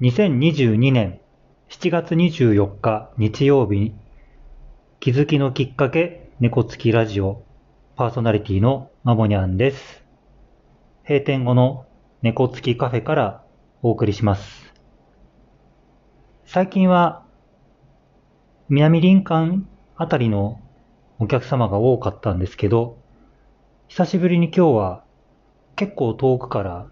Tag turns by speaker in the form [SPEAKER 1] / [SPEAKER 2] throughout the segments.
[SPEAKER 1] 2022年7月24日日曜日、気づきのきっかけ猫つきラジオパーソナリティのまもにゃんです。閉店後の猫つきカフェからお送りします。最近は南林間あたりのお客様が多かったんですけど、久しぶりに今日は結構遠くから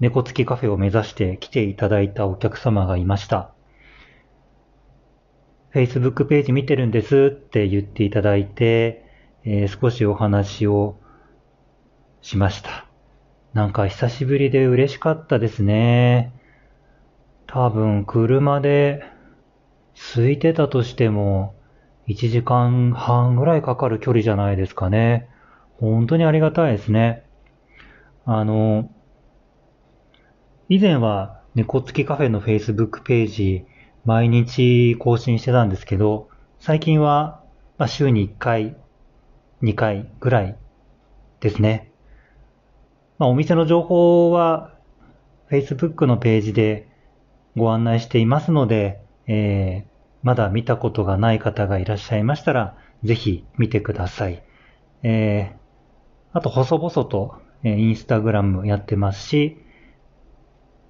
[SPEAKER 1] 猫付きカフェを目指して来ていただいたお客様がいました。Facebook ページ見てるんですって言っていただいて、えー、少しお話をしました。なんか久しぶりで嬉しかったですね。多分車で空いてたとしても1時間半ぐらいかかる距離じゃないですかね。本当にありがたいですね。あの、以前は猫付きカフェの Facebook ページ、毎日更新してたんですけど、最近は、週に1回、2回ぐらいですね。まあ、お店の情報は Facebook のページでご案内していますので、えー、まだ見たことがない方がいらっしゃいましたら、ぜひ見てください。えー、あと、細々と、えー、インスタグラムやってますし、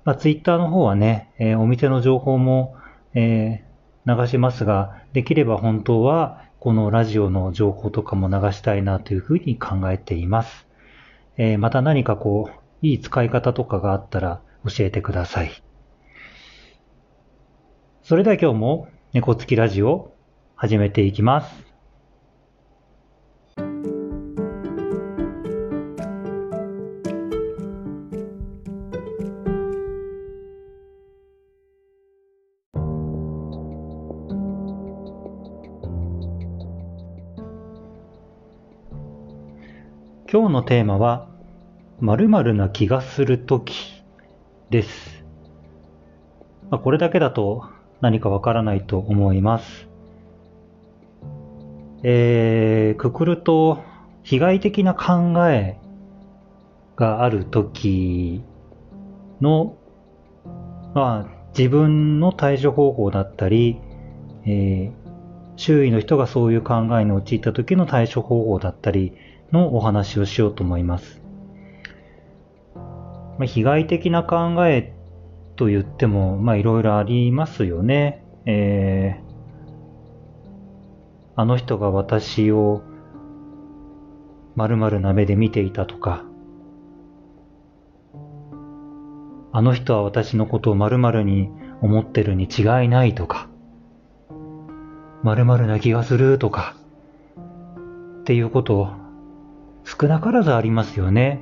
[SPEAKER 1] まあ、ツイッターの方はね、えー、お店の情報も、えー、流しますが、できれば本当はこのラジオの情報とかも流したいなというふうに考えています。えー、また何かこう、いい使い方とかがあったら教えてください。それでは今日も猫つきラジオ始めていきます。今日のテーマは、〇〇な気がするときです。まあ、これだけだと何かわからないと思います。えー、くくると、被害的な考えがあるときの、まあ、自分の対処方法だったり、えー、周囲の人がそういう考えに陥った時の対処方法だったり、のお話をしようと思います。まあ、被害的な考えと言っても、まあいろいろありますよね。えー、あの人が私を〇〇な目で見ていたとか、あの人は私のことを〇〇に思ってるに違いないとか、〇〇な気がするとか、っていうことを少なからずありますよね。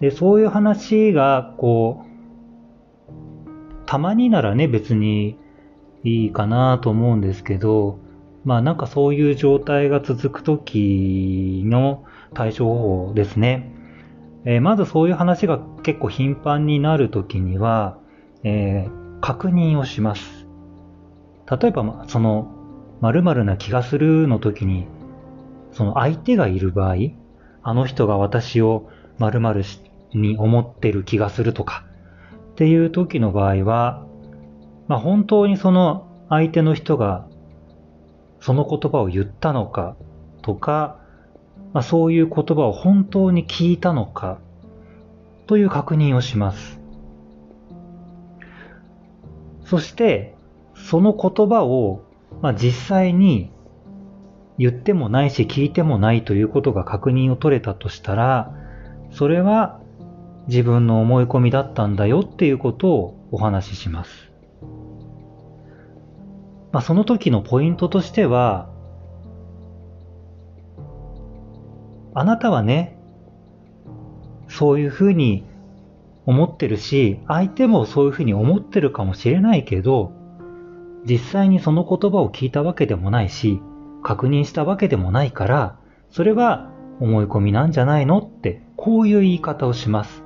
[SPEAKER 1] で、そういう話が、こう、たまにならね、別にいいかなと思うんですけど、まあなんかそういう状態が続くときの対処方法ですね。えー、まずそういう話が結構頻繁になるときには、えー、確認をします。例えば、その、〇〇な気がするの時にその相手がいる場合、あの人が私を〇〇に思ってる気がするとか、っていう時の場合は、まあ、本当にその相手の人がその言葉を言ったのかとか、まあ、そういう言葉を本当に聞いたのかという確認をします。そして、その言葉を、まあ、実際に言ってもないし聞いてもないということが確認を取れたとしたら、それは自分の思い込みだったんだよっていうことをお話しします。まあ、その時のポイントとしては、あなたはね、そういうふうに思ってるし、相手もそういうふうに思ってるかもしれないけど、実際にその言葉を聞いたわけでもないし、確認したわけでもないから、それは思い込みなんじゃないのって、こういう言い方をします。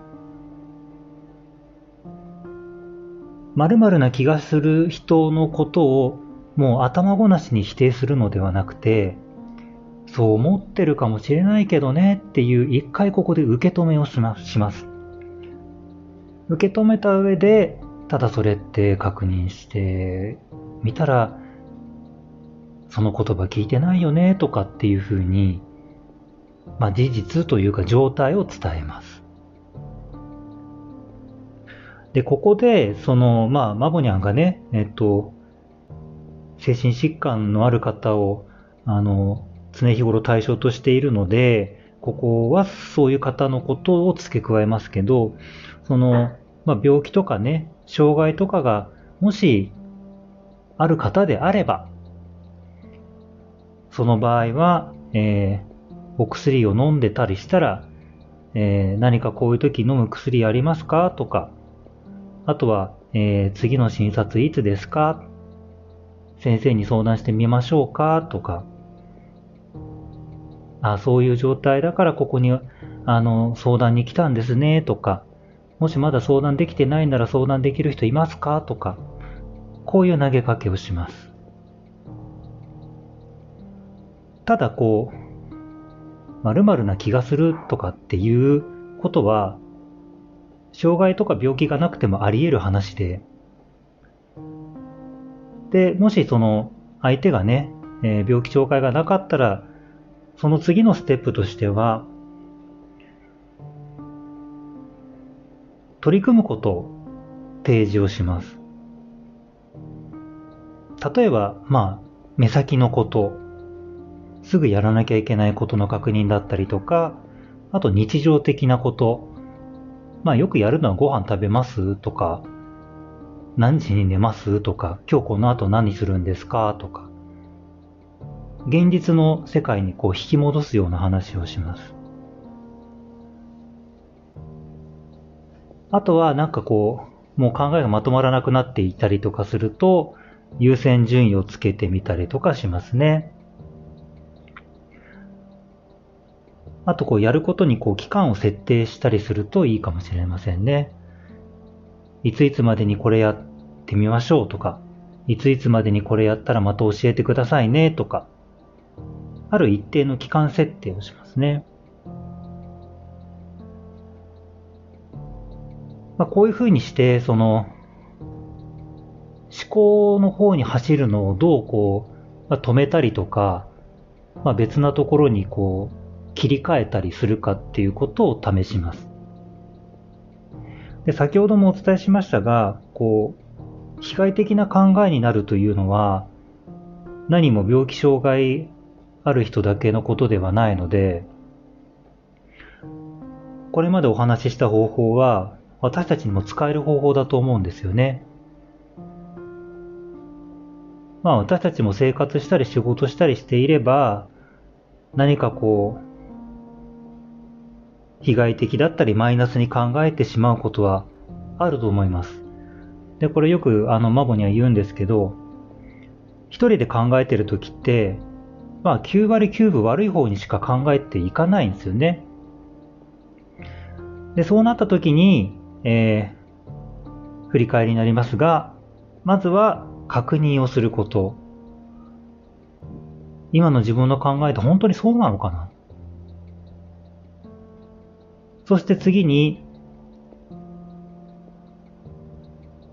[SPEAKER 1] 〇〇な気がする人のことをもう頭ごなしに否定するのではなくて、そう思ってるかもしれないけどねっていう一回ここで受け止めをします。受け止めた上で、ただそれって確認してみたら、その言葉聞いてないよねとかっていうふうに、まあ事実というか状態を伝えます。で、ここで、その、まあ、マボニャンがね、えっと、精神疾患のある方を、あの、常日頃対象としているので、ここはそういう方のことを付け加えますけど、その、まあ、病気とかね、障害とかが、もし、ある方であれば、その場合は、えー、お薬を飲んでたりしたら、えー、何かこういう時飲む薬ありますか？とか、あとは、えー、次の診察いつですか？先生に相談してみましょうか？とか、あそういう状態だからここにあの相談に来たんですね？とか、もしまだ相談できてないなら相談できる人いますか？とか、こういう投げかけをします。ただこう、〇〇な気がするとかっていうことは、障害とか病気がなくてもあり得る話で、で、もしその相手がね、えー、病気障害がなかったら、その次のステップとしては、取り組むことを提示をします。例えば、まあ、目先のこと、すぐやらなきゃいけないことの確認だったりとか、あと日常的なこと、まあよくやるのはご飯食べますとか、何時に寝ますとか、今日この後何するんですかとか、現実の世界にこう引き戻すような話をします。あとはなんかこう、もう考えがまとまらなくなっていたりとかすると、優先順位をつけてみたりとかしますね。あとこうやることにこう期間を設定したりするといいかもしれませんね。いついつまでにこれやってみましょうとか、いついつまでにこれやったらまた教えてくださいねとか、ある一定の期間設定をしますね。まあ、こういうふうにして、その、思考の方に走るのをどうこう、まあ、止めたりとか、まあ、別なところにこう、切り替えたりするかっていうことを試します。で先ほどもお伝えしましたが、こう、被害的な考えになるというのは、何も病気障害ある人だけのことではないので、これまでお話しした方法は、私たちにも使える方法だと思うんですよね。まあ私たちも生活したり仕事したりしていれば、何かこう、被害的だったりマイナスに考えてしまうことはあると思います。で、これよくあのマボには言うんですけど、一人で考えてる時って、まあ9割9分悪い方にしか考えていかないんですよね。で、そうなった時に、えー、振り返りになりますが、まずは確認をすること。今の自分の考えって本当にそうなのかなそして次に、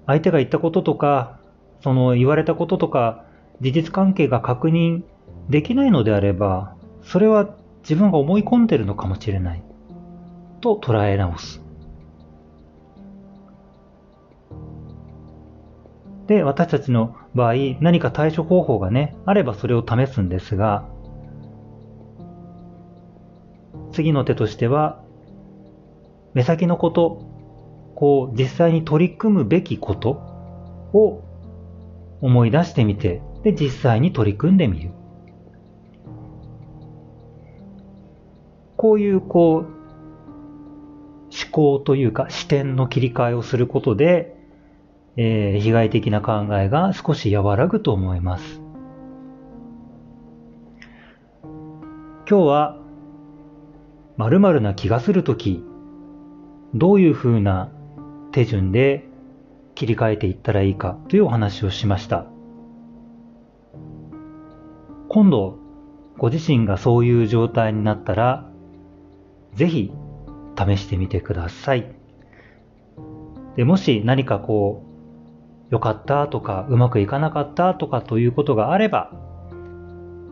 [SPEAKER 1] 相手が言ったこととか、その言われたこととか、事実関係が確認できないのであれば、それは自分が思い込んでるのかもしれない。と捉え直す。で、私たちの場合、何か対処方法がね、あればそれを試すんですが、次の手としては、目先のこと、こう、実際に取り組むべきことを思い出してみて、で、実際に取り組んでみる。こういう、こう、思考というか視点の切り替えをすることで、えー、被害的な考えが少し和らぐと思います。今日は〇〇な気がするとき、どういうふうな手順で切り替えていったらいいかというお話をしました。今度、ご自身がそういう状態になったら、ぜひ試してみてください。でもし何かこう、良かったとか、うまくいかなかったとかということがあれば、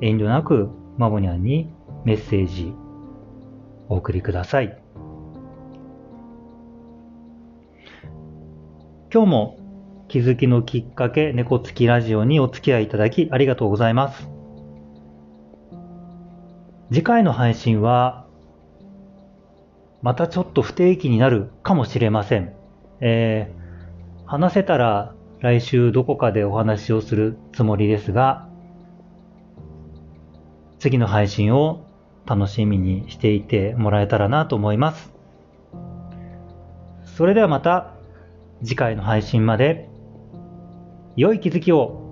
[SPEAKER 1] 遠慮なくマモニャンにメッセージお送りください。今日も気づきのきっかけ猫つきラジオにお付き合いいただきありがとうございます。次回の配信はまたちょっと不定期になるかもしれません。えー、話せたら来週どこかでお話をするつもりですが、次の配信を楽しみにしていてもらえたらなと思います。それではまた次回の配信まで良い気づきを。